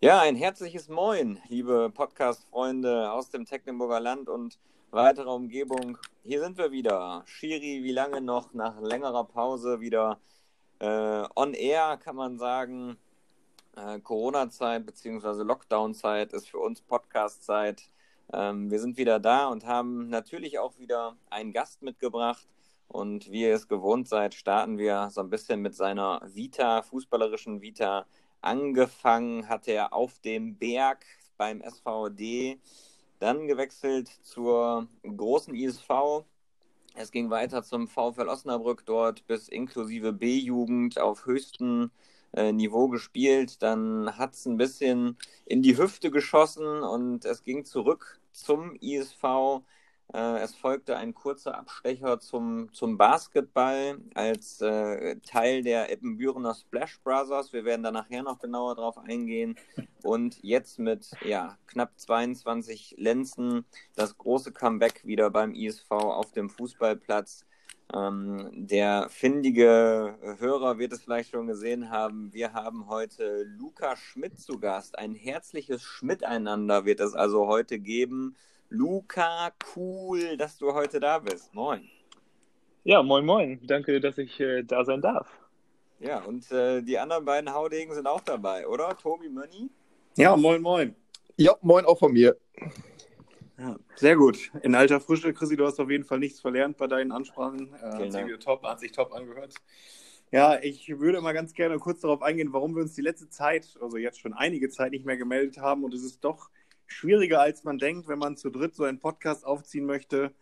Ja, ein herzliches Moin, liebe Podcast-Freunde aus dem Tecklenburger Land und weiterer Umgebung. Hier sind wir wieder. Schiri, wie lange noch nach längerer Pause wieder äh, on air, kann man sagen. Äh, Corona-Zeit bzw. Lockdown-Zeit ist für uns Podcast-Zeit. Ähm, wir sind wieder da und haben natürlich auch wieder einen Gast mitgebracht. Und wie ihr es gewohnt seid, starten wir so ein bisschen mit seiner Vita, fußballerischen Vita Angefangen hat er auf dem Berg beim SVD, dann gewechselt zur großen ISV. Es ging weiter zum VfL Osnabrück, dort bis inklusive B-Jugend auf höchstem äh, Niveau gespielt. Dann hat es ein bisschen in die Hüfte geschossen und es ging zurück zum ISV es folgte ein kurzer Abstecher zum, zum Basketball als äh, Teil der Eppenbürener Splash Brothers. Wir werden da nachher noch genauer drauf eingehen. Und jetzt mit ja, knapp 22 Lenzen das große Comeback wieder beim ISV auf dem Fußballplatz. Ähm, der findige Hörer wird es vielleicht schon gesehen haben. Wir haben heute Luca Schmidt zu Gast. Ein herzliches Schmiteinander wird es also heute geben. Luca, cool, dass du heute da bist. Moin. Ja, moin, moin. Danke, dass ich äh, da sein darf. Ja, und äh, die anderen beiden Haudegen sind auch dabei, oder? Tobi Mönni? Ja, moin, moin. Ja, moin auch von mir. Ja, sehr gut. In alter Frische, Chrissy, du hast auf jeden Fall nichts verlernt bei deinen Ansprachen. Äh, hat, sich top, hat sich top angehört. Ja, ich würde mal ganz gerne kurz darauf eingehen, warum wir uns die letzte Zeit, also jetzt schon einige Zeit nicht mehr gemeldet haben. Und es ist doch schwieriger, als man denkt, wenn man zu dritt so einen Podcast aufziehen möchte.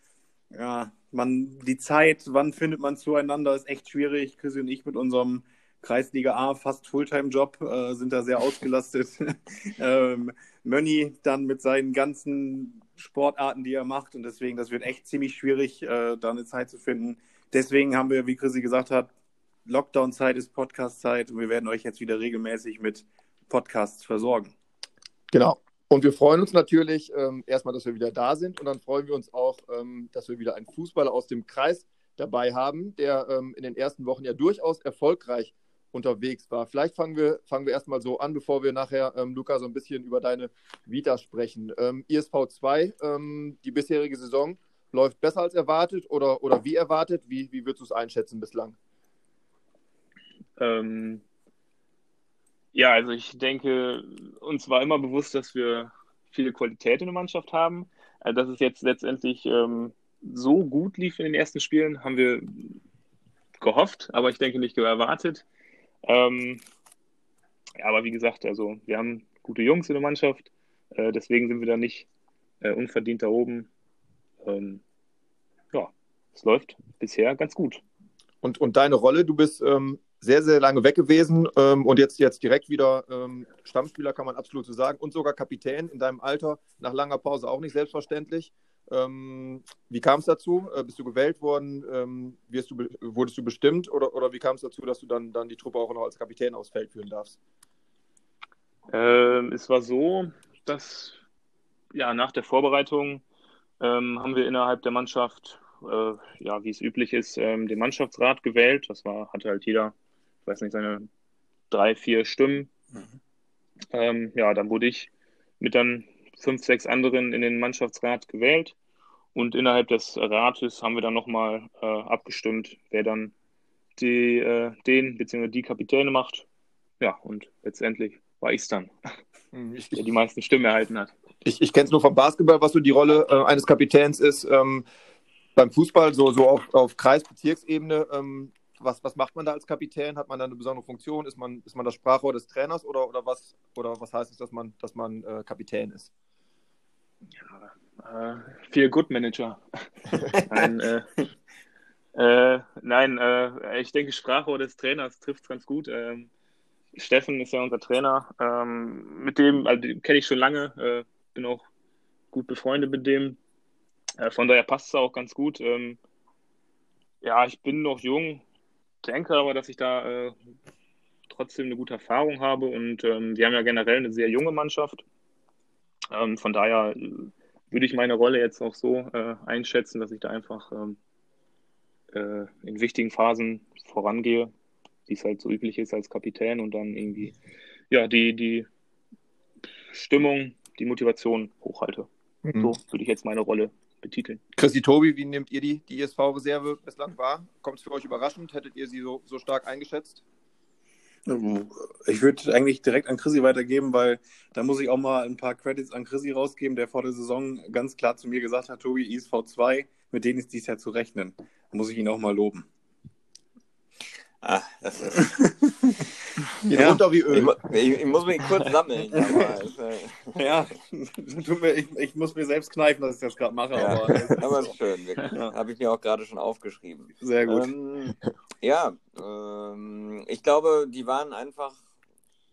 Ja, man, die Zeit, wann findet man zueinander, ist echt schwierig. Chrissy und ich mit unserem Kreisliga A fast Fulltime-Job äh, sind da sehr ausgelastet. ähm, Mönni dann mit seinen ganzen Sportarten, die er macht. Und deswegen, das wird echt ziemlich schwierig, äh, da eine Zeit zu finden. Deswegen haben wir, wie Chrissy gesagt hat, Lockdown-Zeit ist Podcast-Zeit und wir werden euch jetzt wieder regelmäßig mit Podcasts versorgen. Genau. Und wir freuen uns natürlich ähm, erstmal, dass wir wieder da sind und dann freuen wir uns auch, ähm, dass wir wieder einen Fußballer aus dem Kreis dabei haben, der ähm, in den ersten Wochen ja durchaus erfolgreich unterwegs war. Vielleicht fangen wir, fangen wir erstmal so an, bevor wir nachher, ähm, Luca, so ein bisschen über deine Vita sprechen. Ähm, ISV 2, ähm, die bisherige Saison läuft besser als erwartet oder, oder wie erwartet? Wie, wie würdest du es einschätzen bislang? Ähm, ja, also ich denke, uns war immer bewusst, dass wir viele Qualität in der Mannschaft haben. Also dass es jetzt letztendlich ähm, so gut lief in den ersten Spielen, haben wir gehofft, aber ich denke nicht erwartet. Ähm, ja, aber wie gesagt, also wir haben gute Jungs in der Mannschaft, äh, deswegen sind wir da nicht äh, unverdient da oben. Ähm, ja, es läuft bisher ganz gut. Und, und deine Rolle, du bist ähm, sehr, sehr lange weg gewesen ähm, und jetzt, jetzt direkt wieder ähm, Stammspieler, kann man absolut so sagen, und sogar Kapitän in deinem Alter, nach langer Pause auch nicht selbstverständlich. Ähm, wie kam es dazu? Äh, bist du gewählt worden? Ähm, wirst du, wurdest du bestimmt oder, oder wie kam es dazu, dass du dann, dann die Truppe auch noch als Kapitän aufs Feld führen darfst? Ähm, es war so, dass ja, nach der Vorbereitung ähm, haben wir innerhalb der Mannschaft, äh, ja, wie es üblich ist, den Mannschaftsrat gewählt. Das war, hatte halt jeder weiß nicht, seine drei, vier Stimmen. Mhm. Ähm, ja, dann wurde ich mit dann fünf, sechs anderen in den Mannschaftsrat gewählt. Und innerhalb des Rates haben wir dann nochmal äh, abgestimmt, wer dann die, äh, den bzw. die Kapitäne macht. Ja, und letztendlich war ich es dann, mhm. der die meisten Stimmen erhalten hat. Ich, ich kenne es nur vom Basketball, was so die Rolle äh, eines Kapitäns ist. Ähm, beim Fußball, so, so auf, auf Kreis-, Bezirksebene, ähm, was, was macht man da als Kapitän? Hat man da eine besondere Funktion? Ist man, ist man das Sprachrohr des Trainers oder, oder, was, oder was heißt es, dass man, dass man äh, Kapitän ist? Ja, äh, viel Good Manager. nein, äh, äh, nein äh, ich denke, Sprachrohr des Trainers trifft es ganz gut. Ähm, Steffen ist ja unser Trainer. Ähm, mit dem, also kenne ich schon lange, äh, bin auch gut befreundet mit dem. von daher passt es auch ganz gut. Ähm, ja, ich bin noch jung, denke aber, dass ich da äh, trotzdem eine gute Erfahrung habe und ähm, wir haben ja generell eine sehr junge Mannschaft. Ähm, von daher äh, würde ich meine Rolle jetzt auch so äh, einschätzen, dass ich da einfach ähm, äh, in wichtigen Phasen vorangehe, wie es halt so üblich ist als Kapitän und dann irgendwie ja die, die Stimmung, die Motivation hochhalte. Mhm. So würde ich jetzt meine Rolle betiteln. Christi Tobi, wie nehmt ihr die, die ISV-Reserve bislang wahr? Kommt es für euch überraschend? Hättet ihr sie so, so stark eingeschätzt? Ich würde eigentlich direkt an Chrissy weitergeben, weil da muss ich auch mal ein paar Credits an Chrissy rausgeben, der vor der Saison ganz klar zu mir gesagt hat, Tobi, ISV 2, mit denen ist dies Jahr zu rechnen. Da muss ich ihn auch mal loben. Ah, das ist. Geht ja. runter wie Öl. Ich, ich, ich, muss mich kurz sammeln. Aber, äh... ja, ich, ich, muss mir selbst kneifen, dass ich das gerade mache. Ja, aber, das aber ist schön. Ja. Habe ich mir auch gerade schon aufgeschrieben. Sehr gut. Ähm, ja, ähm, ich glaube, die waren einfach.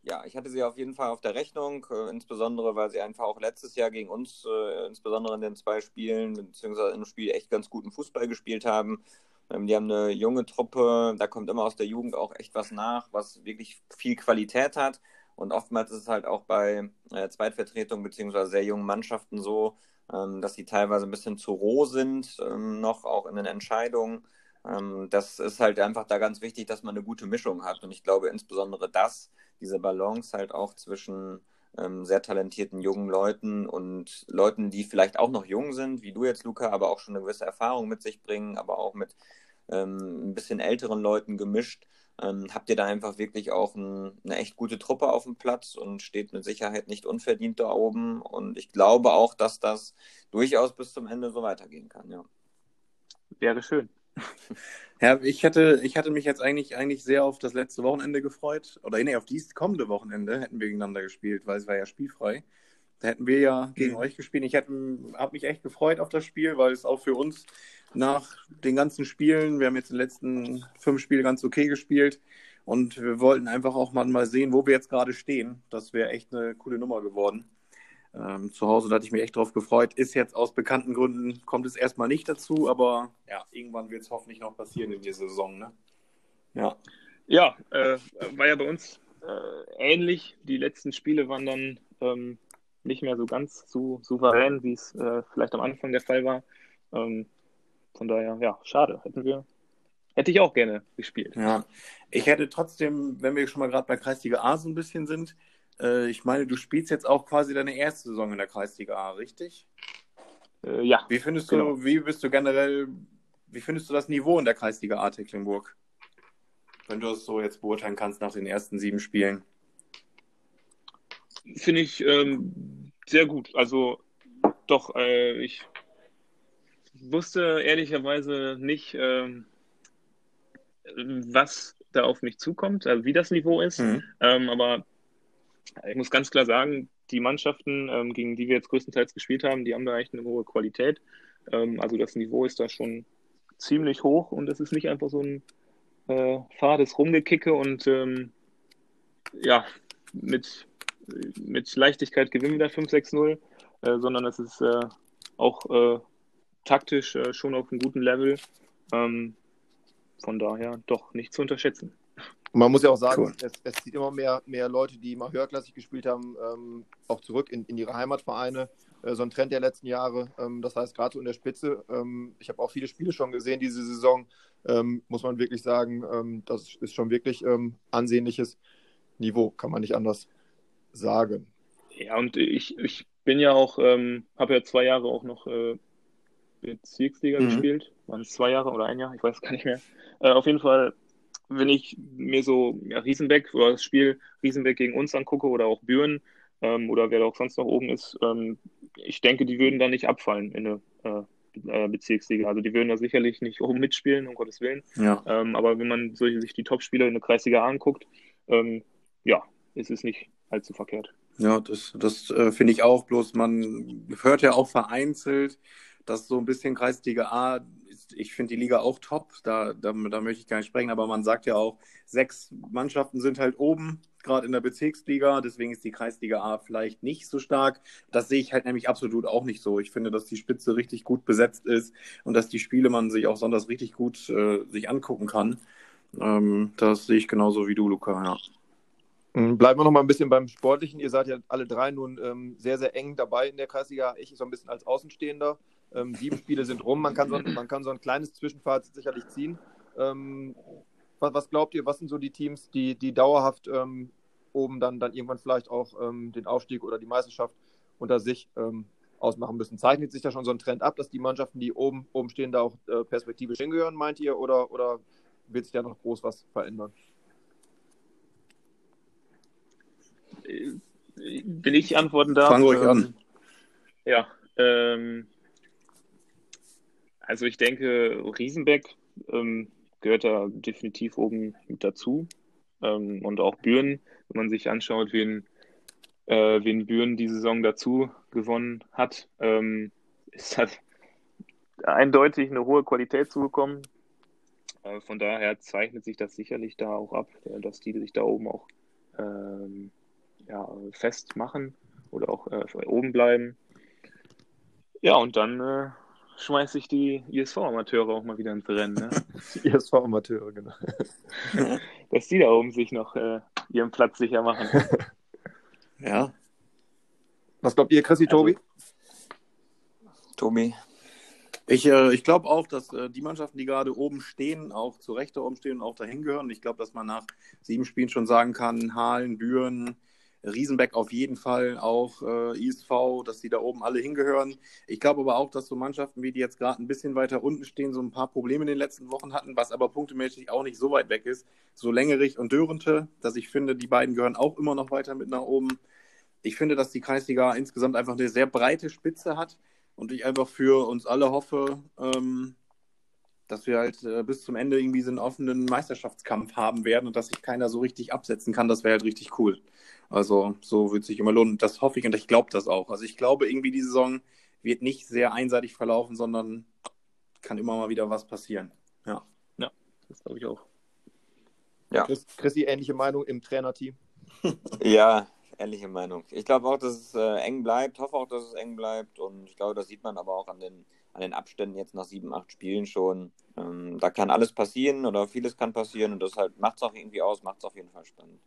Ja, ich hatte sie auf jeden Fall auf der Rechnung, äh, insbesondere weil sie einfach auch letztes Jahr gegen uns, äh, insbesondere in den zwei Spielen, beziehungsweise im Spiel echt ganz guten Fußball gespielt haben. Ähm, die haben eine junge Truppe, da kommt immer aus der Jugend auch echt was nach, was wirklich viel Qualität hat. Und oftmals ist es halt auch bei äh, Zweitvertretungen beziehungsweise sehr jungen Mannschaften so, ähm, dass sie teilweise ein bisschen zu roh sind, ähm, noch auch in den Entscheidungen. Ähm, das ist halt einfach da ganz wichtig, dass man eine gute Mischung hat. Und ich glaube insbesondere das, diese Balance halt auch zwischen ähm, sehr talentierten jungen Leuten und Leuten, die vielleicht auch noch jung sind, wie du jetzt, Luca, aber auch schon eine gewisse Erfahrung mit sich bringen, aber auch mit ähm, ein bisschen älteren Leuten gemischt. Ähm, habt ihr da einfach wirklich auch ein, eine echt gute Truppe auf dem Platz und steht mit Sicherheit nicht unverdient da oben. Und ich glaube auch, dass das durchaus bis zum Ende so weitergehen kann, ja. Wäre schön. Ja, ich hätte, ich hatte mich jetzt eigentlich, eigentlich sehr auf das letzte Wochenende gefreut. Oder nee, auf dieses kommende Wochenende hätten wir gegeneinander gespielt, weil es war ja spielfrei. Da hätten wir ja gegen mhm. euch gespielt. Ich habe mich echt gefreut auf das Spiel, weil es auch für uns nach den ganzen Spielen, wir haben jetzt die letzten fünf Spiele ganz okay gespielt und wir wollten einfach auch mal sehen, wo wir jetzt gerade stehen. Das wäre echt eine coole Nummer geworden. Ähm, zu Hause da hatte ich mich echt drauf gefreut. Ist jetzt aus bekannten Gründen, kommt es erstmal nicht dazu, aber ja, irgendwann wird es hoffentlich noch passieren in dieser Saison. Ne? Ja, ja äh, war ja bei uns äh, ähnlich. Die letzten Spiele waren dann ähm, nicht mehr so ganz so souverän, wie es äh, vielleicht am Anfang der Fall war. Ähm, von daher, ja, schade. Hätten wir, hätte ich auch gerne gespielt. Ja, ich hätte trotzdem, wenn wir schon mal gerade bei Kreisliga A so ein bisschen sind, äh, ich meine, du spielst jetzt auch quasi deine erste Saison in der Kreisliga A, richtig? Äh, ja. Wie findest du, genau. wie bist du generell, wie findest du das Niveau in der Kreisliga A Tecklenburg? Wenn du es so jetzt beurteilen kannst nach den ersten sieben Spielen. Finde ich ähm, sehr gut. Also doch, äh, ich wusste ehrlicherweise nicht, ähm, was da auf mich zukommt, also wie das Niveau ist. Mhm. Ähm, aber ich muss ganz klar sagen, die Mannschaften, ähm, gegen die wir jetzt größtenteils gespielt haben, die haben da echt eine hohe Qualität. Ähm, also das Niveau ist da schon ziemlich hoch und es ist nicht einfach so ein äh, fades Rumgekicke und ähm, ja, mit, mit Leichtigkeit gewinnen wir da 5-6-0, äh, sondern es ist äh, auch äh, taktisch äh, schon auf einem guten Level. Ähm, von daher doch nicht zu unterschätzen. Und man muss ja auch sagen, cool. es, es, zieht immer mehr, mehr Leute, die mal höherklassig gespielt haben, ähm, auch zurück in, in ihre Heimatvereine. Äh, so ein Trend der letzten Jahre. Ähm, das heißt, gerade so in der Spitze, ähm, ich habe auch viele Spiele schon gesehen diese Saison, ähm, muss man wirklich sagen, ähm, das ist schon wirklich ähm, ansehnliches Niveau, kann man nicht anders sagen. Ja, und ich, ich bin ja auch, habe ja zwei Jahre auch noch äh, Bezirksliga mhm. gespielt. Waren es zwei Jahre oder ein Jahr? Ich weiß gar nicht mehr. Äh, auf jeden Fall wenn ich mir so ja, Riesenbeck oder das Spiel Riesenbeck gegen uns angucke oder auch Büren ähm, oder wer da auch sonst noch oben ist, ähm, ich denke, die würden da nicht abfallen in eine äh, äh, Bezirksliga. Also die würden da sicherlich nicht oben mitspielen, um Gottes Willen. Ja. Ähm, aber wenn man so, sich die Topspieler in der Kreisliga anguckt, ähm, ja, ist es nicht allzu verkehrt. Ja, das, das äh, finde ich auch. Bloß man hört ja auch vereinzelt, dass so ein bisschen Kreisliga A ich finde die Liga auch top, da, da, da möchte ich gar nicht sprechen, aber man sagt ja auch, sechs Mannschaften sind halt oben, gerade in der Bezirksliga, deswegen ist die Kreisliga A vielleicht nicht so stark. Das sehe ich halt nämlich absolut auch nicht so. Ich finde, dass die Spitze richtig gut besetzt ist und dass die Spiele man sich auch sonders richtig gut äh, sich angucken kann. Ähm, das sehe ich genauso wie du, Luca, ja. Mhm, bleiben wir noch mal ein bisschen beim Sportlichen. Ihr seid ja alle drei nun ähm, sehr, sehr eng dabei in der Kreisliga. Ich so ein bisschen als Außenstehender. Ähm, sieben Spiele sind rum. Man kann, so, man kann so ein kleines Zwischenfazit sicherlich ziehen. Ähm, was, was, glaubt ihr, was sind so die Teams, die, die dauerhaft ähm, oben dann, dann irgendwann vielleicht auch ähm, den Aufstieg oder die Meisterschaft unter sich ähm, ausmachen müssen. Zeichnet sich da schon so ein Trend ab, dass die Mannschaften, die oben, oben stehen, da auch äh, perspektivisch hingehören, meint ihr? Oder, oder wird sich da noch groß was verändern? Will ich antworten darf? Fang ruhig ähm, an. Ja, ähm, also ich denke, Riesenbeck ähm, gehört da definitiv oben mit dazu. Ähm, und auch Büren, wenn man sich anschaut, wen, äh, wen Büren die Saison dazu gewonnen hat, ähm, ist halt eindeutig eine hohe Qualität zugekommen. Äh, von daher zeichnet sich das sicherlich da auch ab, dass die sich da oben auch ähm, ja, festmachen oder auch äh, oben bleiben. Ja, und dann äh, schmeiße ich die ISV-Amateure auch mal wieder ins Rennen. Ne? ISV-Amateure, genau. Dass die da oben sich noch äh, ihren Platz sicher machen. ja. Was glaubt ihr, Chrissy, Tobi? Also, Tobi. Ich, äh, ich glaube auch, dass äh, die Mannschaften, die gerade oben stehen, auch zu Recht da oben stehen und auch dahin gehören. Ich glaube, dass man nach sieben Spielen schon sagen kann, Halen, Büren, Riesenbeck auf jeden Fall, auch äh, ISV, dass die da oben alle hingehören. Ich glaube aber auch, dass so Mannschaften wie die jetzt gerade ein bisschen weiter unten stehen, so ein paar Probleme in den letzten Wochen hatten, was aber punktemäßig auch nicht so weit weg ist. So Längerich und Dörente, dass ich finde, die beiden gehören auch immer noch weiter mit nach oben. Ich finde, dass die Kreisliga insgesamt einfach eine sehr breite Spitze hat und ich einfach für uns alle hoffe, ähm, dass wir halt äh, bis zum Ende irgendwie so einen offenen Meisterschaftskampf haben werden und dass sich keiner so richtig absetzen kann. Das wäre halt richtig cool. Also so wird sich immer lohnen. Das hoffe ich und ich glaube das auch. Also ich glaube irgendwie die Saison wird nicht sehr einseitig verlaufen, sondern kann immer mal wieder was passieren. Ja. Ja, das glaube ich auch. Ja. Chris, Chrissy, ähnliche Meinung im Trainerteam? ja, ähnliche Meinung. Ich glaube auch, dass es äh, eng bleibt, hoffe auch, dass es eng bleibt und ich glaube, das sieht man aber auch an den, an den Abständen jetzt nach sieben, acht Spielen schon. Ähm, da kann alles passieren oder vieles kann passieren und das halt macht es auch irgendwie aus, macht es auf jeden Fall spannend.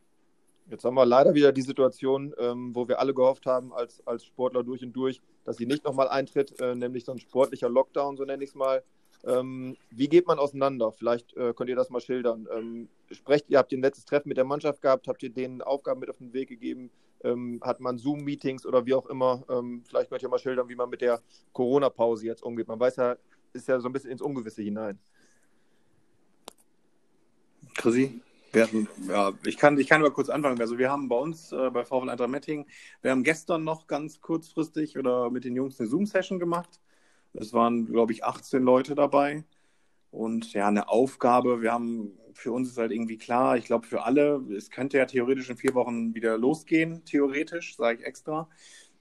Jetzt haben wir leider wieder die Situation, ähm, wo wir alle gehofft haben, als, als Sportler durch und durch, dass sie nicht nochmal eintritt, äh, nämlich so ein sportlicher Lockdown, so nenne ich es mal. Ähm, wie geht man auseinander? Vielleicht äh, könnt ihr das mal schildern. Ähm, sprecht, ihr habt ein letztes Treffen mit der Mannschaft gehabt, habt ihr denen Aufgaben mit auf den Weg gegeben? Ähm, hat man Zoom-Meetings oder wie auch immer? Ähm, vielleicht könnt ihr mal schildern, wie man mit der Corona-Pause jetzt umgeht. Man weiß ja, ist ja so ein bisschen ins Ungewisse hinein. Chrissy? Ja, ich kann, ich kann mal kurz anfangen. Also wir haben bei uns äh, bei VfL Eintracht Metting, wir haben gestern noch ganz kurzfristig oder mit den Jungs eine Zoom-Session gemacht. Es waren, glaube ich, 18 Leute dabei. Und ja, eine Aufgabe, wir haben, für uns ist halt irgendwie klar, ich glaube für alle, es könnte ja theoretisch in vier Wochen wieder losgehen, theoretisch, sage ich extra.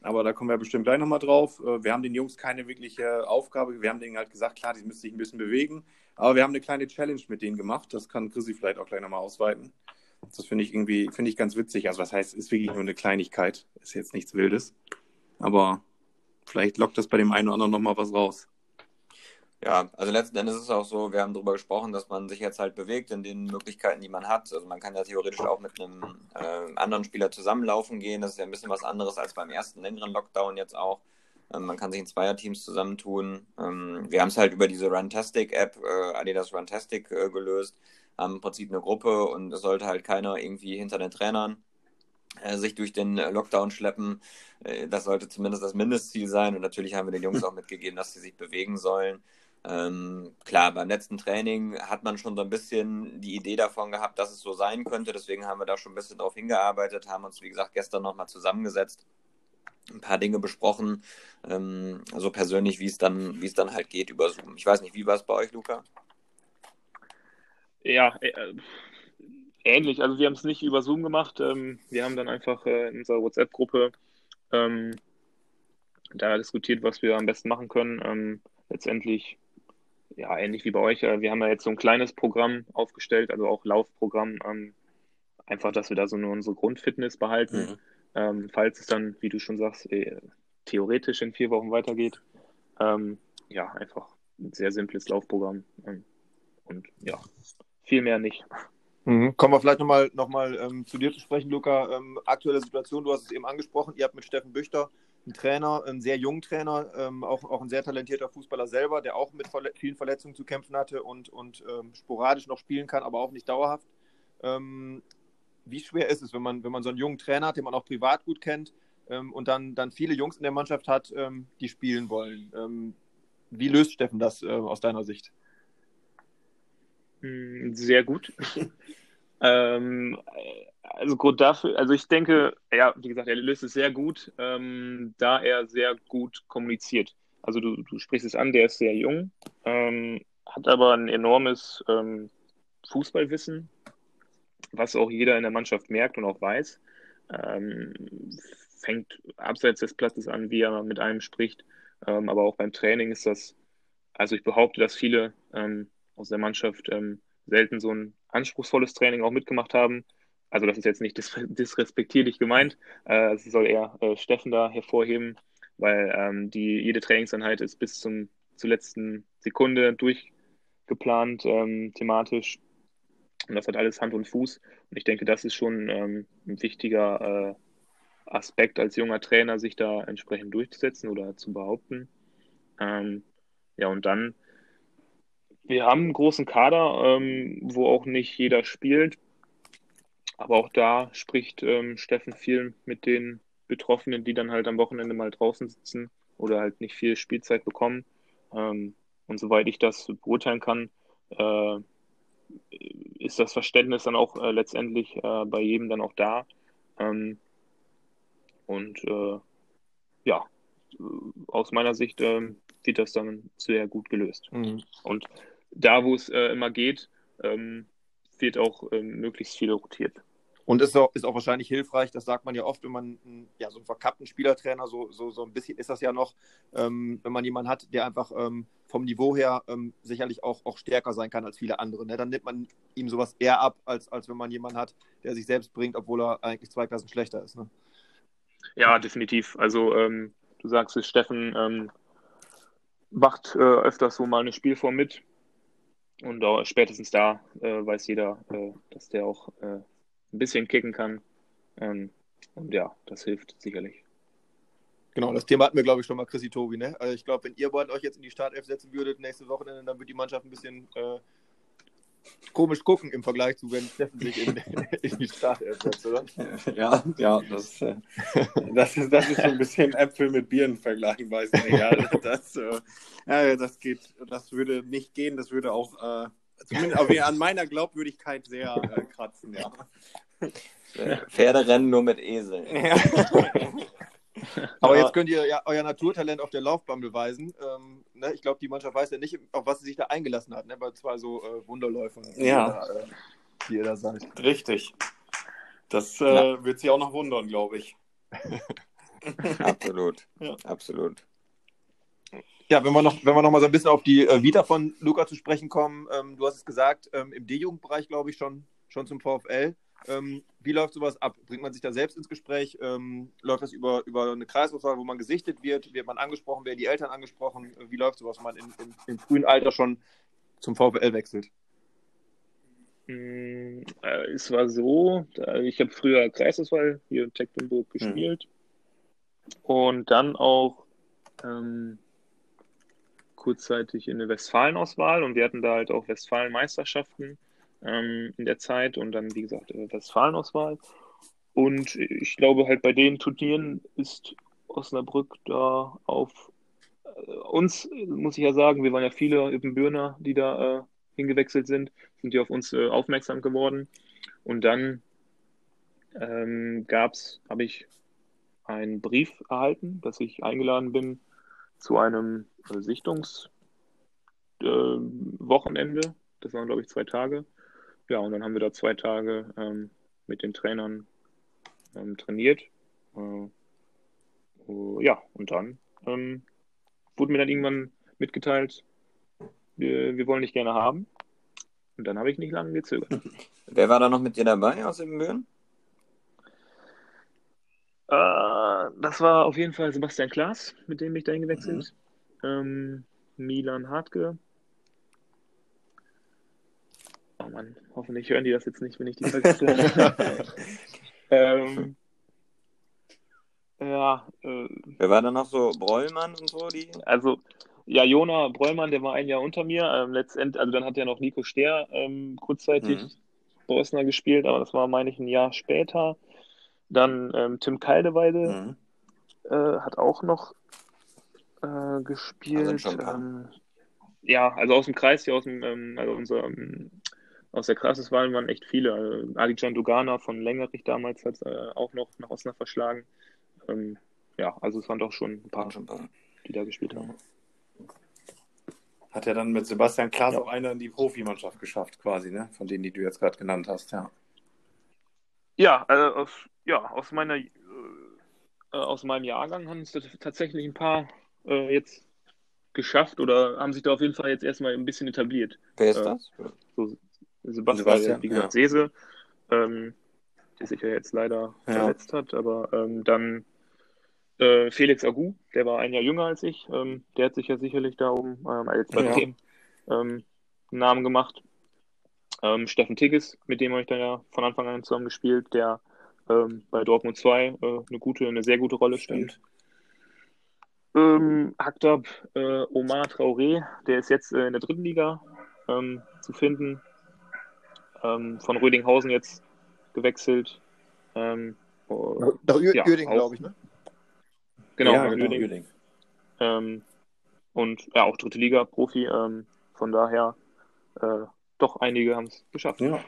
Aber da kommen wir bestimmt gleich nochmal drauf. Äh, wir haben den Jungs keine wirkliche Aufgabe. Wir haben denen halt gesagt, klar, die müssen sich ein bisschen bewegen. Aber wir haben eine kleine Challenge mit denen gemacht. Das kann Chrissy vielleicht auch gleich nochmal ausweiten. Das finde ich irgendwie, finde ich ganz witzig. Also was heißt, ist wirklich nur eine Kleinigkeit. Ist jetzt nichts Wildes. Aber vielleicht lockt das bei dem einen oder anderen nochmal was raus. Ja, also letzten Endes ist es auch so, wir haben darüber gesprochen, dass man sich jetzt halt bewegt in den Möglichkeiten, die man hat. Also man kann ja theoretisch auch mit einem äh, anderen Spieler zusammenlaufen gehen. Das ist ja ein bisschen was anderes als beim ersten längeren Lockdown jetzt auch. Ähm, man kann sich in Zweierteams zusammentun. Ähm, wir haben es halt über diese Runtastic-App, äh, Adidas Runtastic, äh, gelöst. Haben im Prinzip eine Gruppe und es sollte halt keiner irgendwie hinter den Trainern äh, sich durch den Lockdown schleppen. das sollte zumindest das Mindestziel sein. Und natürlich haben wir den Jungs auch mitgegeben, dass sie sich bewegen sollen. Ähm, klar, beim letzten Training hat man schon so ein bisschen die Idee davon gehabt, dass es so sein könnte. Deswegen haben wir da schon ein bisschen drauf hingearbeitet, haben uns, wie gesagt, gestern nochmal zusammengesetzt ein paar Dinge besprochen, ähm, also persönlich, wie es dann, es dann halt geht über Zoom. Ich weiß nicht, wie war es bei euch, Luca? Ja, äh, ähnlich. Also wir haben es nicht über Zoom gemacht. Ähm, wir haben dann einfach äh, in unserer WhatsApp-Gruppe ähm, da diskutiert, was wir am besten machen können. Ähm, letztendlich, ja, ähnlich wie bei euch. Äh, wir haben ja jetzt so ein kleines Programm aufgestellt, also auch Laufprogramm. Ähm, einfach, dass wir da so nur unsere Grundfitness behalten. Mhm ähm, falls es dann, wie du schon sagst, äh, theoretisch in vier Wochen weitergeht. Ähm, ja, einfach ein sehr simples Laufprogramm. Und ja, viel mehr nicht. Mhm. Kommen wir vielleicht nochmal noch mal, ähm, zu dir zu sprechen, Luca. Ähm, aktuelle Situation, du hast es eben angesprochen, ihr habt mit Steffen Büchter einen Trainer, einen sehr jungen Trainer, ähm, auch, auch ein sehr talentierter Fußballer selber, der auch mit verle vielen Verletzungen zu kämpfen hatte und, und ähm, sporadisch noch spielen kann, aber auch nicht dauerhaft. Ähm, wie schwer ist es, wenn man, wenn man so einen jungen Trainer hat, den man auch privat gut kennt ähm, und dann, dann viele Jungs in der Mannschaft hat, ähm, die spielen wollen? Ähm, wie löst Steffen das äh, aus deiner Sicht? Hm, sehr gut. ähm, also Grund dafür, also ich denke, ja, wie gesagt, er löst es sehr gut, ähm, da er sehr gut kommuniziert. Also du, du sprichst es an, der ist sehr jung, ähm, hat aber ein enormes ähm, Fußballwissen, was auch jeder in der Mannschaft merkt und auch weiß. Ähm, fängt abseits des Platzes an, wie er mit einem spricht. Ähm, aber auch beim Training ist das, also ich behaupte, dass viele ähm, aus der Mannschaft selten so ein anspruchsvolles Training auch mitgemacht haben. Also das ist jetzt nicht dis disrespektierlich gemeint. Äh, das soll eher äh, Steffen da hervorheben, weil ähm, die, jede Trainingseinheit ist bis zum, zur letzten Sekunde durchgeplant, ähm, thematisch. Und das hat alles Hand und Fuß. Und ich denke, das ist schon ähm, ein wichtiger äh, Aspekt als junger Trainer, sich da entsprechend durchzusetzen oder zu behaupten. Ähm, ja, und dann, wir haben einen großen Kader, ähm, wo auch nicht jeder spielt. Aber auch da spricht ähm, Steffen viel mit den Betroffenen, die dann halt am Wochenende mal draußen sitzen oder halt nicht viel Spielzeit bekommen. Ähm, und soweit ich das beurteilen kann, äh, ist das Verständnis dann auch äh, letztendlich äh, bei jedem dann auch da. Ähm, und äh, ja, aus meiner Sicht äh, wird das dann sehr gut gelöst. Mhm. Und da, wo es äh, immer geht, ähm, wird auch ähm, möglichst viel rotiert. Und ist auch, ist auch wahrscheinlich hilfreich, das sagt man ja oft, wenn man ja, so einen verkappten Spielertrainer, so, so, so ein bisschen ist das ja noch, ähm, wenn man jemanden hat, der einfach ähm, vom Niveau her ähm, sicherlich auch, auch stärker sein kann als viele andere. Ne? Dann nimmt man ihm sowas eher ab, als, als wenn man jemanden hat, der sich selbst bringt, obwohl er eigentlich zwei Klassen schlechter ist. Ne? Ja, definitiv. Also ähm, du sagst es, Steffen ähm, macht äh, öfters so mal eine Spielform mit. Und auch spätestens da äh, weiß jeder, äh, dass der auch äh, ein bisschen kicken kann. Ähm, und ja, das hilft sicherlich. Genau, das Thema hatten wir, glaube ich, schon mal, Chrissy Tobi. Ne? Also ich glaube, wenn ihr beiden euch jetzt in die Startelf setzen würdet nächste Wochenende, dann wird die Mannschaft ein bisschen äh, komisch gucken im Vergleich zu, wenn Steffen sich in, in die Startelf setzt, oder? Ja, ja, das, äh, das, ist, das ist so ein bisschen Äpfel mit Bieren vergleichen, weiß nicht. Ja, das, äh, ja, das geht, das würde nicht gehen, das würde auch äh, zumindest an meiner Glaubwürdigkeit sehr äh, kratzen, ja. Pferderennen nur mit Eseln. Ja. Aber jetzt könnt ihr ja euer Naturtalent auf der Laufbahn beweisen. Ähm, ne? Ich glaube, die Mannschaft weiß ja nicht, auf was sie sich da eingelassen hat, ne? bei zwei so äh, Wunderläufern, ja. Ihr äh, die ihr da seid. Richtig. Das äh, wird sie auch noch wundern, glaube ich. absolut. Ja. Absolut. Ja, wenn wir noch, wenn wir noch mal so ein bisschen auf die äh, Vita von Luca zu sprechen kommen, ähm, du hast es gesagt, ähm, im D-Jugendbereich, glaube ich, schon, schon zum VfL. Ähm, wie läuft sowas ab? Bringt man sich da selbst ins Gespräch? Ähm, läuft das über, über eine Kreisauswahl, wo man gesichtet wird? Wird man angesprochen? Werden die Eltern angesprochen? Wie läuft sowas, wenn man in, in, im frühen Alter schon zum VfL wechselt? Mm, äh, es war so, ich habe früher Kreisauswahl hier in Tecklenburg hm. gespielt mhm. und dann auch ähm, kurzzeitig in der Westfalenauswahl und wir hatten da halt auch Westfalen-Meisterschaften ähm, in der Zeit und dann, wie gesagt, äh, Westfalenauswahl. Und ich glaube halt bei den Turnieren ist Osnabrück da auf äh, uns, muss ich ja sagen, wir waren ja viele Ibbenbürner, die da äh, hingewechselt sind, sind die auf uns äh, aufmerksam geworden. Und dann ähm, es, habe ich einen Brief erhalten, dass ich eingeladen bin zu einem äh, Sichtungswochenende. Äh, das waren, glaube ich, zwei Tage. Ja, und dann haben wir da zwei Tage ähm, mit den Trainern ähm, trainiert. Äh, uh, ja, und dann ähm, wurde mir dann irgendwann mitgeteilt, wir, wir wollen dich gerne haben. Und dann habe ich nicht lange gezögert. Wer war da noch mit dir dabei aus dem Büren? Äh, das war auf jeden Fall Sebastian Klaas, mit dem ich dahin gewechselt. Mhm. Ähm, Milan Hartke, Oh Mann, hoffentlich hören die das jetzt nicht, wenn ich die vergesse. ähm, ja. Äh, Wer war da noch so? Brollmann und so? Die? Also, ja, Jona Brollmann, der war ein Jahr unter mir. Ähm, letztendlich, also dann hat ja noch Nico Stehr ähm, kurzzeitig mhm. Bosner gespielt, aber das war, meine ich, ein Jahr später. Dann ähm, Tim Kaldeweide mhm. äh, hat auch noch äh, gespielt. Also ähm, ja, also aus dem Kreis hier, aus dem, ähm, also unser, ähm, aus der Krasseswahl waren echt viele. Also Alijan Dugana von Längerich damals hat äh, auch noch nach Osnabrück verschlagen. Ähm, ja, also es waren doch schon ein paar, schon paar. die da gespielt haben. Hat er dann mit Sebastian Klaas ja. auch einer in die Profimannschaft geschafft, quasi, ne? Von denen, die du jetzt gerade genannt hast, ja. Ja, also aus, ja, aus meiner äh, aus meinem Jahrgang haben es tatsächlich ein paar äh, jetzt geschafft oder haben sich da auf jeden Fall jetzt erstmal ein bisschen etabliert. Wer ist äh, das? So, Sebastian, Sebastian, wie gesagt, ja. Sese, ähm, der sich ja jetzt leider ja. verletzt hat, aber ähm, dann äh, Felix Agu, der war ein Jahr jünger als ich. Ähm, der hat sich ja sicherlich da oben ähm, als ja. ähm, einen Namen gemacht. Ähm, Steffen Tigges, mit dem habe ich dann ja von Anfang an zusammen gespielt, der ähm, bei Dortmund 2 äh, eine gute, eine sehr gute Rolle spielt. Ähm, Aktab äh, Omar Traoré, der ist jetzt äh, in der dritten Liga ähm, zu finden. Ähm, von Rödinghausen jetzt gewechselt. Ähm, Nach Ü ja, glaube ich, ne? Genau, ja, genau Uerding. Ähm, und ja, auch dritte Liga, Profi. Ähm, von daher, äh, doch einige haben es geschafft. Ja.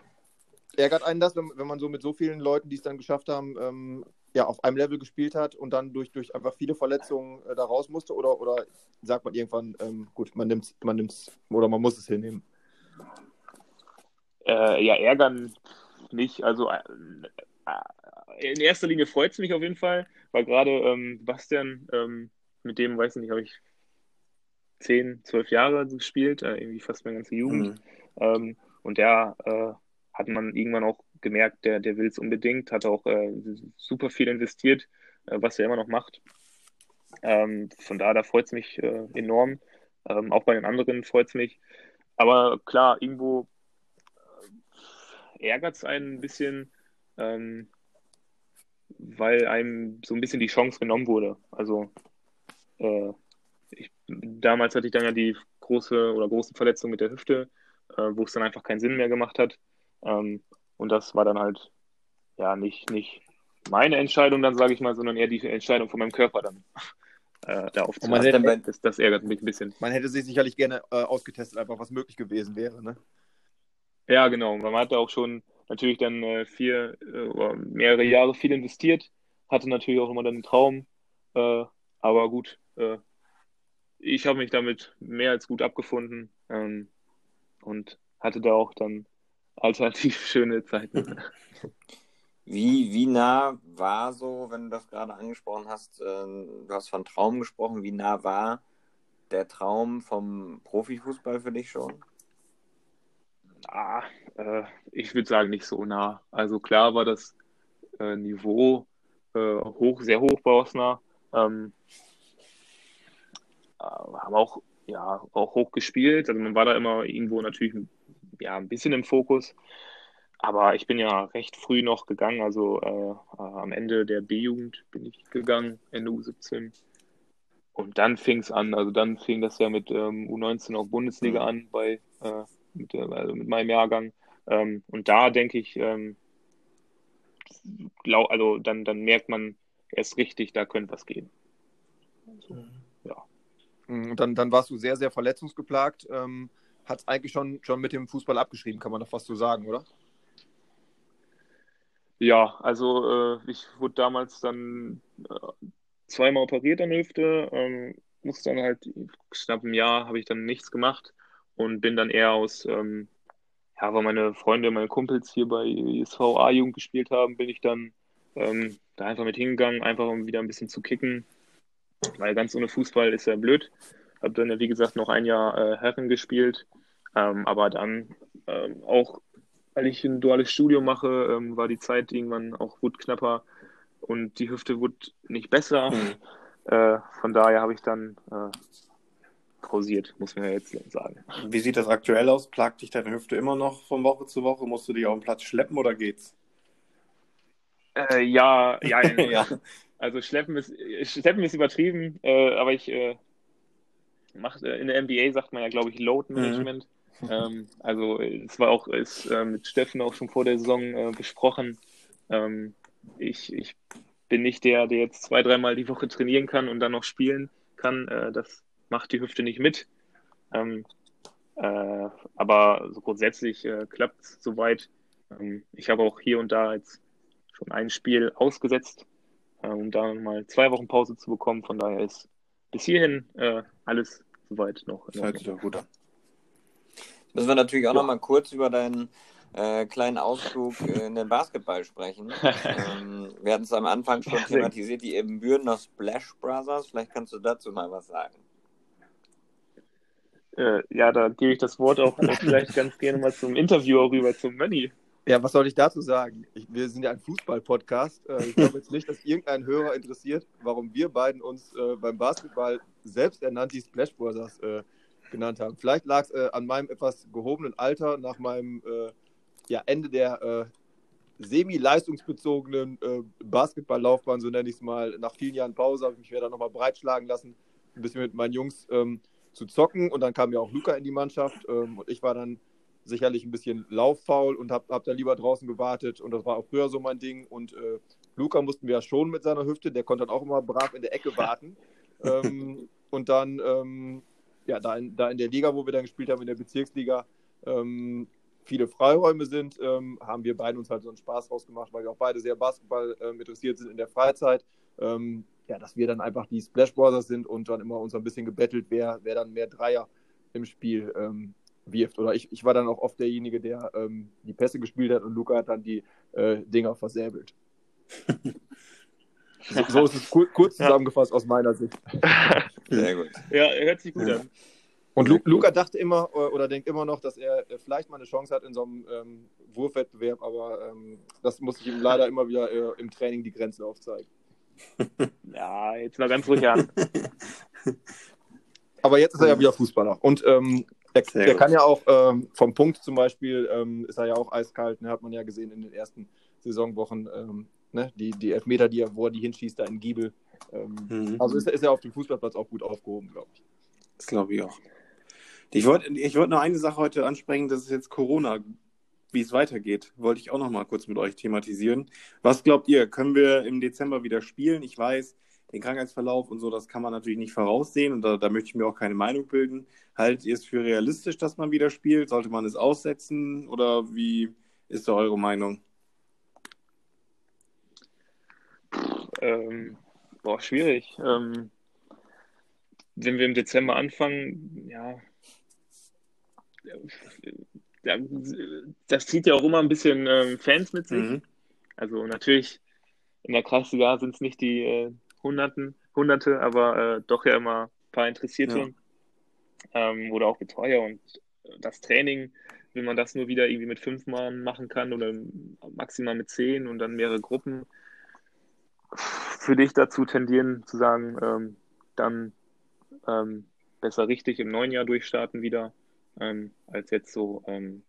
Ärgert einen das, wenn, wenn man so mit so vielen Leuten, die es dann geschafft haben, ähm, ja, auf einem Level gespielt hat und dann durch, durch einfach viele Verletzungen äh, da raus musste? Oder, oder sagt man irgendwann, ähm, gut, man nimmt es man nimmt's, oder man muss es hinnehmen? Äh, ja, ärgern nicht. Also äh, in erster Linie freut es mich auf jeden Fall, weil gerade ähm, Bastian, ähm, mit dem, weiß nicht, habe ich zehn, zwölf Jahre gespielt, äh, irgendwie fast meine ganze Jugend. Mhm. Ähm, und der äh, hat man irgendwann auch gemerkt, der, der will es unbedingt, hat auch äh, super viel investiert, äh, was er immer noch macht. Ähm, von daher, da freut es mich äh, enorm. Ähm, auch bei den anderen freut es mich. Aber klar, irgendwo äh, ärgert es einen ein bisschen, ähm, weil einem so ein bisschen die Chance genommen wurde. Also äh, ich, damals hatte ich dann ja die große oder große Verletzung mit der Hüfte, äh, wo es dann einfach keinen Sinn mehr gemacht hat. Ähm, und das war dann halt ja nicht, nicht meine Entscheidung dann, sage ich mal, sondern eher die Entscheidung von meinem Körper dann. Äh, da aufzuhören. Das, das, ärgert mich ein bisschen. Man hätte sich sicherlich gerne äh, ausgetestet, einfach was möglich gewesen wäre, ne? Ja, genau. Man hatte auch schon natürlich dann äh, vier äh, oder mehrere Jahre viel investiert, hatte natürlich auch immer dann einen Traum, äh, aber gut, äh, ich habe mich damit mehr als gut abgefunden ähm, und hatte da auch dann alternativ schöne Zeiten. Wie, wie nah war so, wenn du das gerade angesprochen hast, äh, du hast von Traum gesprochen, wie nah war der Traum vom Profifußball für dich schon? Ah, äh, ich würde sagen, nicht so nah. Also klar war das äh, Niveau äh, hoch, sehr hoch bei Osnabrück. Ähm, äh, haben auch, ja, auch hoch gespielt. Also man war da immer irgendwo natürlich ja, ein bisschen im Fokus. Aber ich bin ja recht früh noch gegangen, also äh, am Ende der B-Jugend bin ich gegangen, Ende U17. Und dann fing es an, also dann fing das ja mit ähm, U19 auch Bundesliga mhm. an bei äh, mit, äh, also mit meinem Jahrgang. Ähm, und da denke ich, ähm, glaub, also dann, dann merkt man erst richtig, da könnte was gehen. Also, ja. Mhm, dann, dann warst du sehr, sehr verletzungsgeplagt. Ähm, Hat es eigentlich schon, schon mit dem Fußball abgeschrieben, kann man doch fast so sagen, oder? Ja, also äh, ich wurde damals dann äh, zweimal operiert an der Hüfte, ähm, musste dann halt knapp ein Jahr habe ich dann nichts gemacht und bin dann eher aus, ähm, ja, weil meine Freunde, meine Kumpels hier bei ISV A-Jugend gespielt haben, bin ich dann ähm, da einfach mit hingegangen, einfach um wieder ein bisschen zu kicken, weil ganz ohne Fußball ist ja blöd. Habe dann ja, wie gesagt, noch ein Jahr äh, Herren gespielt, ähm, aber dann ähm, auch, weil ich ein duales Studium mache, ähm, war die Zeit irgendwann auch gut knapper und die Hüfte wurde nicht besser. Mhm. Äh, von daher habe ich dann äh, pausiert, muss man ja jetzt sagen. Wie sieht das aktuell aus? Plagt dich deine Hüfte immer noch von Woche zu Woche? Musst du dich auf den Platz schleppen oder geht's? Äh, ja, ja, ja. Also schleppen ist, schleppen ist übertrieben, äh, aber ich äh, mache äh, in der NBA sagt man ja, glaube ich, Load mhm. Management. ähm, also es war auch ist, äh, mit Steffen auch schon vor der Saison äh, besprochen. Ähm, ich, ich bin nicht der, der jetzt zwei, dreimal die Woche trainieren kann und dann noch spielen kann. Das macht die Hüfte nicht mit. Ähm, äh, aber so grundsätzlich äh, klappt es soweit. Ähm, ich habe auch hier und da jetzt schon ein Spiel ausgesetzt, äh, um da mal zwei Wochen Pause zu bekommen. Von daher ist bis hierhin äh, alles soweit noch. Das hört sich doch gut an. Müssen wir natürlich auch ja. noch mal kurz über deinen äh, kleinen Ausflug in den Basketball sprechen. ähm, wir hatten es am Anfang schon thematisiert, die eben Bürener Splash Brothers. Vielleicht kannst du dazu mal was sagen. Äh, ja, da gebe ich das Wort auch vielleicht ganz gerne mal zum Interviewer rüber, zum Mönni. Ja, was soll ich dazu sagen? Ich, wir sind ja ein Fußball-Podcast. Äh, ich glaube jetzt nicht, dass irgendein Hörer interessiert, warum wir beiden uns äh, beim Basketball selbst ernannt die Splash Brothers äh, genannt haben. Vielleicht lag es äh, an meinem etwas gehobenen Alter nach meinem äh, ja, Ende der äh, semi-leistungsbezogenen Basketballlaufbahn, so nenne ich es mal. Nach vielen Jahren Pause habe ich mich wieder nochmal breitschlagen lassen, ein bisschen mit meinen Jungs ähm, zu zocken. Und dann kam ja auch Luca in die Mannschaft ähm, und ich war dann sicherlich ein bisschen lauffaul und habe hab da lieber draußen gewartet. Und das war auch früher so mein Ding. Und äh, Luca mussten wir ja schon mit seiner Hüfte, der konnte dann auch immer brav in der Ecke warten. ähm, und dann, ähm, ja, da in, da in der Liga, wo wir dann gespielt haben, in der Bezirksliga, ähm, viele Freiräume sind, ähm, haben wir beide uns halt so einen Spaß rausgemacht, weil wir auch beide sehr Basketball ähm, interessiert sind in der Freizeit. Ja, dass wir dann einfach die Splash Brothers sind und dann immer uns ein bisschen gebettelt, wer, wer dann mehr Dreier im Spiel ähm, wirft. Oder ich, ich war dann auch oft derjenige, der ähm, die Pässe gespielt hat und Luca hat dann die äh, Dinger versäbelt. so, so, ist es kur kurz zusammengefasst ja. aus meiner Sicht. Sehr gut. Ja, hört sich gut ja. an. Und Lu Luca dachte immer äh, oder denkt immer noch, dass er äh, vielleicht mal eine Chance hat in so einem ähm, Wurfwettbewerb, aber ähm, das muss ich ihm leider immer wieder äh, im Training die Grenzen aufzeigen. Ja, jetzt mal ganz ruhig an. Aber jetzt ist er ja wieder Fußballer. Und ähm, er, er kann ja auch ähm, vom Punkt zum Beispiel, ähm, ist er ja auch eiskalt, ne, hat man ja gesehen in den ersten Saisonwochen. Ähm, ne, die, die Elfmeter, die er, wo er die hinschießt, da in Giebel. Ähm, mhm. Also ist, ist er auf dem Fußballplatz auch gut aufgehoben, glaube ich. Das glaube ich auch. Ich wollte ich wollt noch eine Sache heute ansprechen, das ist jetzt Corona wie es weitergeht, wollte ich auch noch mal kurz mit euch thematisieren. Was glaubt ihr, können wir im Dezember wieder spielen? Ich weiß, den Krankheitsverlauf und so, das kann man natürlich nicht voraussehen und da, da möchte ich mir auch keine Meinung bilden. Haltet ihr es für realistisch, dass man wieder spielt? Sollte man es aussetzen oder wie ist da eure Meinung? Ähm, boah, schwierig. Ähm, wenn wir im Dezember anfangen, ja, das zieht ja auch immer ein bisschen ähm, Fans mit sich. Mhm. Also natürlich in der Kreisliga sind es nicht die äh, Hunderten, Hunderte, aber äh, doch ja immer ein paar Interessierte ja. ähm, oder auch Betreuer und das Training, wenn man das nur wieder irgendwie mit fünf Mann machen kann oder maximal mit zehn und dann mehrere Gruppen, würde ich dazu tendieren zu sagen, ähm, dann ähm, besser richtig im neuen Jahr durchstarten wieder ähm, als jetzt so ähm,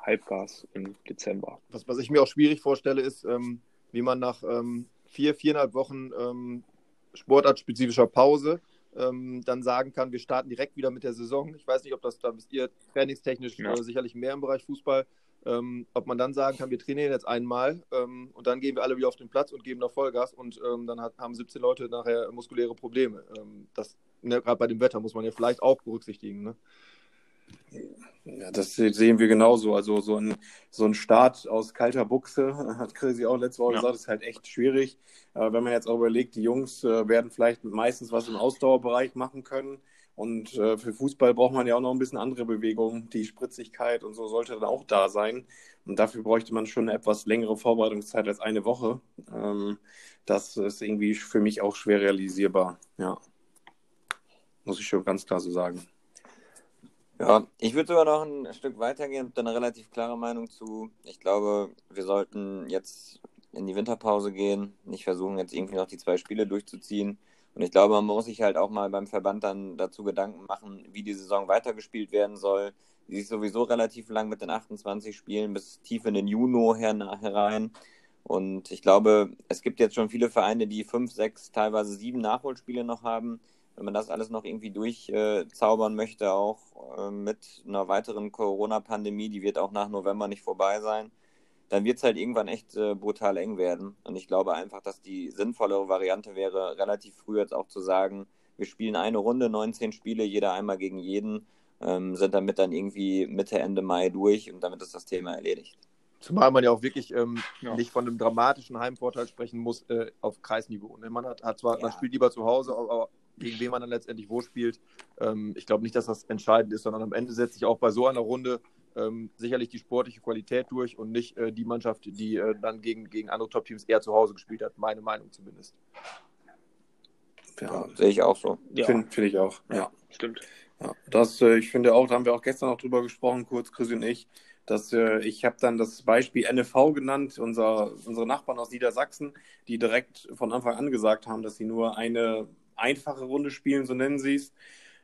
Halbgas im Dezember. Was, was ich mir auch schwierig vorstelle, ist, ähm, wie man nach ähm, vier, viereinhalb Wochen ähm, sportartspezifischer Pause ähm, dann sagen kann, wir starten direkt wieder mit der Saison. Ich weiß nicht, ob das da wisst ihr trainingstechnisch ja. äh, sicherlich mehr im Bereich Fußball. Ähm, ob man dann sagen kann, wir trainieren jetzt einmal ähm, und dann gehen wir alle wieder auf den Platz und geben noch Vollgas und ähm, dann hat, haben 17 Leute nachher muskuläre Probleme. Das ne, gerade bei dem Wetter muss man ja vielleicht auch berücksichtigen. Ne? Ja, das sehen wir genauso. Also so ein, so ein Start aus kalter Buchse, hat Chrissy auch letzte Woche ja. gesagt, ist halt echt schwierig. Äh, wenn man jetzt auch überlegt, die Jungs äh, werden vielleicht meistens was im Ausdauerbereich machen können. Und äh, für Fußball braucht man ja auch noch ein bisschen andere Bewegungen. Die Spritzigkeit und so sollte dann auch da sein. Und dafür bräuchte man schon eine etwas längere Vorbereitungszeit als eine Woche. Ähm, das ist irgendwie für mich auch schwer realisierbar. Ja. Muss ich schon ganz klar so sagen. Ja, ich würde sogar noch ein Stück weitergehen, habe eine relativ klare Meinung zu. Ich glaube, wir sollten jetzt in die Winterpause gehen, nicht versuchen, jetzt irgendwie noch die zwei Spiele durchzuziehen. Und ich glaube, man muss sich halt auch mal beim Verband dann dazu Gedanken machen, wie die Saison weitergespielt werden soll. Die ist sowieso relativ lang mit den 28 Spielen bis tief in den Juni herein. Und ich glaube, es gibt jetzt schon viele Vereine, die fünf, sechs, teilweise sieben Nachholspiele noch haben wenn man das alles noch irgendwie durchzaubern äh, möchte, auch äh, mit einer weiteren Corona-Pandemie, die wird auch nach November nicht vorbei sein, dann wird es halt irgendwann echt äh, brutal eng werden. Und ich glaube einfach, dass die sinnvollere Variante wäre, relativ früh jetzt auch zu sagen, wir spielen eine Runde, 19 Spiele, jeder einmal gegen jeden, ähm, sind damit dann irgendwie Mitte, Ende Mai durch und damit ist das Thema erledigt. Zumal man ja auch wirklich ähm, ja. nicht von einem dramatischen Heimvorteil sprechen muss äh, auf Kreisniveau. Ne? Man hat, hat zwar, ja. man spielt lieber zu Hause, aber gegen wen man dann letztendlich wo spielt. Ähm, ich glaube nicht, dass das entscheidend ist, sondern am Ende setzt sich auch bei so einer Runde ähm, sicherlich die sportliche Qualität durch und nicht äh, die Mannschaft, die äh, dann gegen, gegen andere Top-Teams eher zu Hause gespielt hat, meine Meinung zumindest. Ja, sehe ich auch so. Ja. Finde find ich auch. Ja, stimmt. Ja, das, äh, ich finde auch, da haben wir auch gestern noch drüber gesprochen, kurz Chris und ich, dass äh, ich habe dann das Beispiel NFV genannt, unser, unsere Nachbarn aus Niedersachsen, die direkt von Anfang an gesagt haben, dass sie nur eine einfache Runde spielen, so nennen sie es.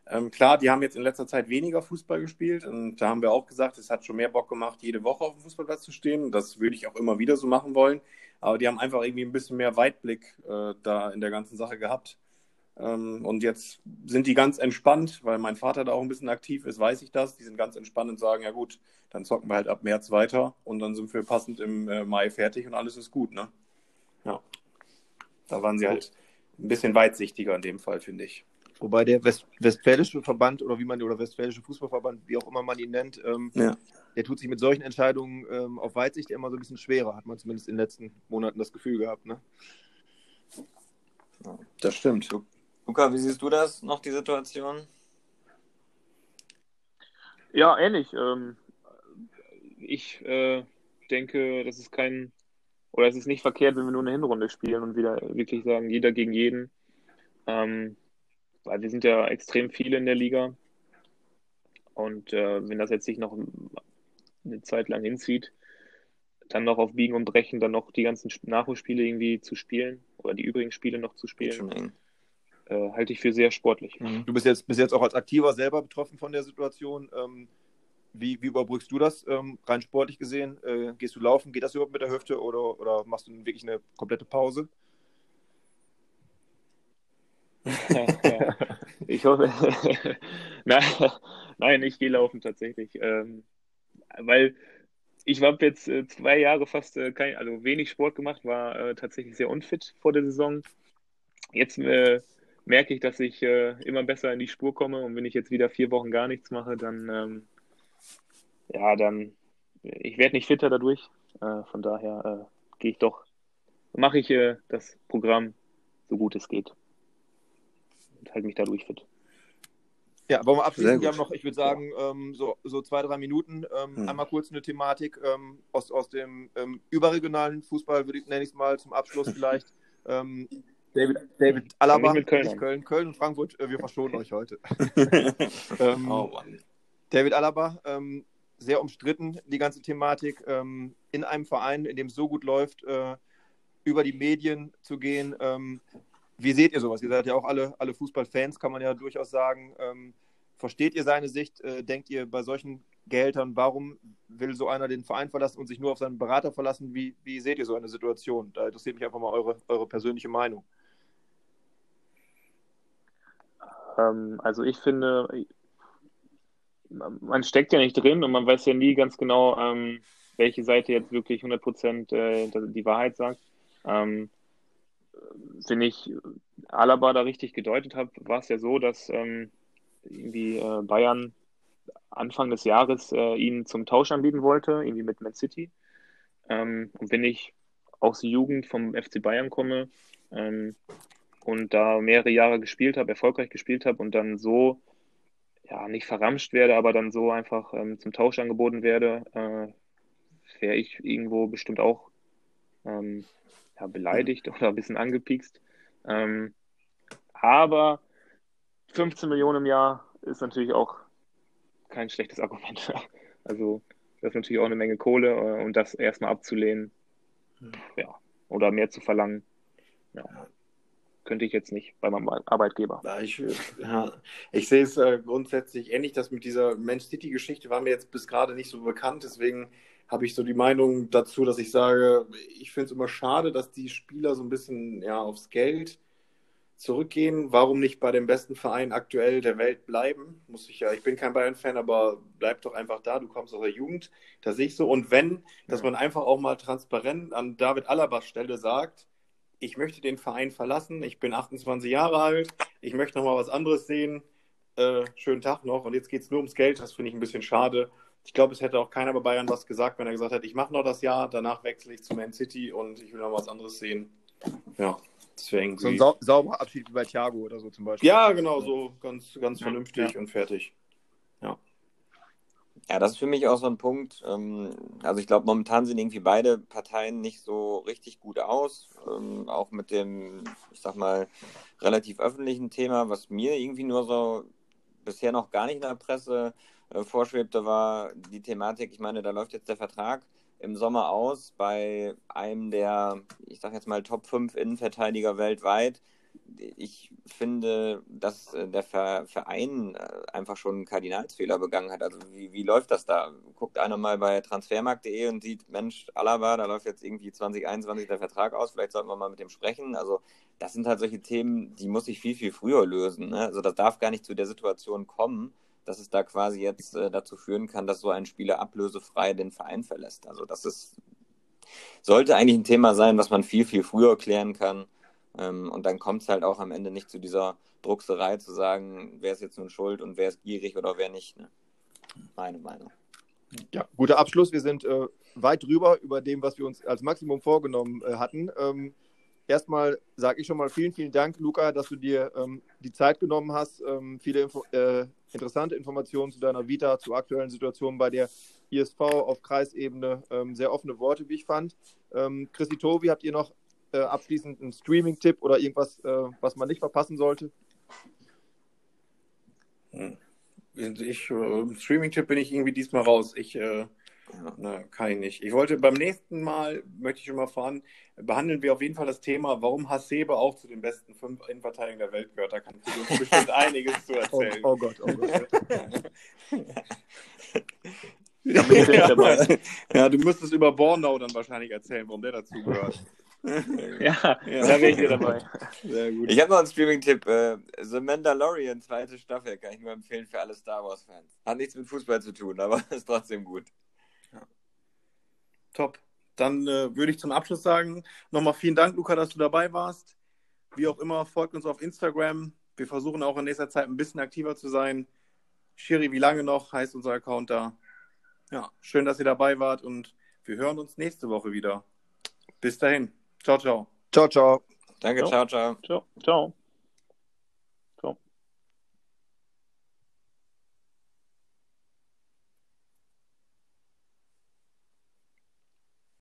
Ähm, klar, die haben jetzt in letzter Zeit weniger Fußball gespielt und da haben wir auch gesagt, es hat schon mehr Bock gemacht, jede Woche auf dem Fußballplatz zu stehen. Das würde ich auch immer wieder so machen wollen. Aber die haben einfach irgendwie ein bisschen mehr Weitblick äh, da in der ganzen Sache gehabt. Ähm, und jetzt sind die ganz entspannt, weil mein Vater da auch ein bisschen aktiv ist, weiß ich das. Die sind ganz entspannt und sagen, ja gut, dann zocken wir halt ab März weiter und dann sind wir passend im äh, Mai fertig und alles ist gut, ne? Ja. Da waren sie halt ein bisschen weitsichtiger in dem Fall, finde ich. Wobei der West Westfälische Verband oder wie man oder Westfälische Fußballverband, wie auch immer man ihn nennt, ähm, ja. der tut sich mit solchen Entscheidungen ähm, auf Weitsicht immer so ein bisschen schwerer, hat man zumindest in den letzten Monaten das Gefühl gehabt. Ne? Das stimmt. Luca, wie siehst du das noch, die Situation? Ja, ähnlich. Ähm, ich äh, denke, das ist kein, oder es ist nicht verkehrt, wenn wir nur eine Hinrunde spielen und wieder wirklich sagen, jeder gegen jeden. Ähm, weil wir sind ja extrem viele in der Liga. Und äh, wenn das jetzt sich noch eine Zeit lang hinzieht, dann noch auf Biegen und Brechen, dann noch die ganzen Nachholspiele irgendwie zu spielen oder die übrigen Spiele noch zu spielen, äh, halte ich für sehr sportlich. Mhm. Du bist jetzt, bist jetzt auch als Aktiver selber betroffen von der Situation. Ähm, wie, wie überbrückst du das ähm, rein sportlich gesehen? Äh, gehst du laufen? Geht das überhaupt mit der Hüfte oder, oder machst du wirklich eine komplette Pause? ich hoffe. nein, nein, ich gehe laufen tatsächlich. Ähm, weil ich habe jetzt äh, zwei Jahre fast äh, kein, also wenig Sport gemacht, war äh, tatsächlich sehr unfit vor der Saison. Jetzt äh, merke ich, dass ich äh, immer besser in die Spur komme und wenn ich jetzt wieder vier Wochen gar nichts mache, dann ähm, ja, dann ich werde nicht fitter dadurch. Äh, von daher gehe ich doch, mache ich das Programm so gut es geht und halte mich dadurch fit. Ja, wollen wir abschließen? Wir haben noch, ich würde sagen, ja. ähm, so, so zwei, drei Minuten. Ähm, hm. Einmal kurz eine Thematik ähm, aus, aus dem ähm, überregionalen Fußball, würde ich, nenne ich es mal zum Abschluss vielleicht. Ähm, David, David Alaba, mit Köln, Köln, Köln und Frankfurt, äh, wir verschonen euch heute. Ähm, oh, David Alaba, sehr umstritten, die ganze Thematik, in einem Verein, in dem es so gut läuft, äh, über die Medien zu gehen. Wie seht ihr sowas? Ihr seid ja auch alle, alle Fußballfans, kann man ja durchaus sagen. Ähm, versteht ihr seine Sicht? Äh, denkt ihr bei solchen Gehältern, warum will so einer den Verein verlassen und sich nur auf seinen Berater verlassen? Wie, wie seht ihr so eine Situation? Da interessiert mich einfach mal eure, eure persönliche Meinung. Ähm, also ich finde, man steckt ja nicht drin und man weiß ja nie ganz genau, ähm, welche Seite jetzt wirklich 100% äh, die Wahrheit sagt. Ähm, wenn ich Alaba da richtig gedeutet habe, war es ja so, dass ähm, irgendwie äh, Bayern Anfang des Jahres äh, ihn zum Tausch anbieten wollte, irgendwie mit Man City. Ähm, und wenn ich aus der Jugend vom FC Bayern komme ähm, und da mehrere Jahre gespielt habe, erfolgreich gespielt habe und dann so, ja, nicht verramscht werde, aber dann so einfach ähm, zum Tausch angeboten werde, äh, wäre ich irgendwo bestimmt auch ähm, ja, beleidigt oder ein bisschen angepiekst. Ähm, aber 15 Millionen im Jahr ist natürlich auch kein schlechtes Argument. Also das ist natürlich auch eine Menge Kohle äh, und das erstmal abzulehnen, ja, oder mehr zu verlangen, ja, könnte ich jetzt nicht bei meinem Arbeitgeber. Ich, ja, ich sehe es äh, grundsätzlich ähnlich, dass mit dieser Man City-Geschichte war mir jetzt bis gerade nicht so bekannt, deswegen habe ich so die Meinung dazu, dass ich sage, ich finde es immer schade, dass die Spieler so ein bisschen ja, aufs Geld zurückgehen. Warum nicht bei dem besten Verein aktuell der Welt bleiben? Muss ich ja, ich bin kein Bayern-Fan, aber bleib doch einfach da. Du kommst aus der Jugend. Das sehe ich so. Und wenn, dass man einfach auch mal transparent an David Alabas Stelle sagt, ich möchte den Verein verlassen, ich bin 28 Jahre alt, ich möchte noch mal was anderes sehen. Äh, schönen Tag noch. Und jetzt geht es nur ums Geld. Das finde ich ein bisschen schade. Ich glaube, es hätte auch keiner bei Bayern was gesagt, wenn er gesagt hätte, ich mache noch das Jahr, danach wechsle ich zu Man City und ich will noch was anderes sehen. Ja, deswegen. So ein sau sauberer Abschied wie bei Thiago oder so zum Beispiel. Ja, genau, so ganz, ganz vernünftig ja. und fertig. Ja. Das ist für mich auch so ein Punkt. Ähm, also ich glaube, momentan sehen irgendwie beide Parteien nicht so richtig gut aus. Ähm, auch mit dem, ich sag mal, relativ öffentlichen Thema, was mir irgendwie nur so bisher noch gar nicht in der Presse äh, vorschwebte, war die Thematik, ich meine, da läuft jetzt der Vertrag im Sommer aus bei einem der, ich sage jetzt mal, Top 5 Innenverteidiger weltweit. Ich finde, dass äh, der Verein äh, einfach schon einen Kardinalsfehler begangen hat. Also wie, wie läuft das da? Guckt einer mal bei transfermarkt.de und sieht, Mensch, Alaba, da läuft jetzt irgendwie 2021 der Vertrag aus, vielleicht sollten wir mal mit dem sprechen. Also das sind halt solche Themen, die muss ich viel, viel früher lösen. Ne? Also das darf gar nicht zu der Situation kommen, dass es da quasi jetzt äh, dazu führen kann, dass so ein Spieler ablösefrei den Verein verlässt. Also das ist, sollte eigentlich ein Thema sein, was man viel, viel früher klären kann. Ähm, und dann kommt es halt auch am Ende nicht zu dieser Druckserei zu sagen, wer ist jetzt nun schuld und wer ist gierig oder wer nicht. Ne? Meine Meinung. Ja, guter Abschluss. Wir sind äh, weit drüber über dem, was wir uns als Maximum vorgenommen äh, hatten. Ähm, erstmal sage ich schon mal vielen, vielen Dank, Luca, dass du dir ähm, die Zeit genommen hast, ähm, viele Info äh, interessante Informationen zu deiner Vita, zur aktuellen Situation bei der ISV auf Kreisebene. Ähm, sehr offene Worte, wie ich fand. Ähm, Chrissy Tobi, habt ihr noch äh, abschließend einen Streaming-Tipp oder irgendwas, äh, was man nicht verpassen sollte? Hm. Ich, äh, Streaming-Tipp bin ich irgendwie diesmal raus. Ich äh, ja, na, kann ich nicht. Ich wollte beim nächsten Mal, möchte ich schon mal fahren, behandeln wir auf jeden Fall das Thema, warum Hasebe auch zu den besten fünf Innenverteidigern der Welt gehört. Da kann ich uns bestimmt einiges zu oh, erzählen. Oh, oh Gott, oh Gott. ja, ja, du müsstest über Bornau dann wahrscheinlich erzählen, warum der dazu gehört. ja, ja, da bin ich wieder dabei. Sehr gut. Ich habe noch einen Streaming-Tipp. Äh, The Mandalorian, zweite Staffel, kann ich nur empfehlen für alle Star Wars-Fans. Hat nichts mit Fußball zu tun, aber ist trotzdem gut. Ja. Top. Dann äh, würde ich zum Abschluss sagen, nochmal vielen Dank, Luca, dass du dabei warst. Wie auch immer, folgt uns auf Instagram. Wir versuchen auch in nächster Zeit ein bisschen aktiver zu sein. Shiri, wie lange noch, heißt unser Account da. Ja, schön, dass ihr dabei wart und wir hören uns nächste Woche wieder. Bis dahin. Ciao, ciao. Ciao, ciao. Danke, ciao, ciao. Ciao, ciao.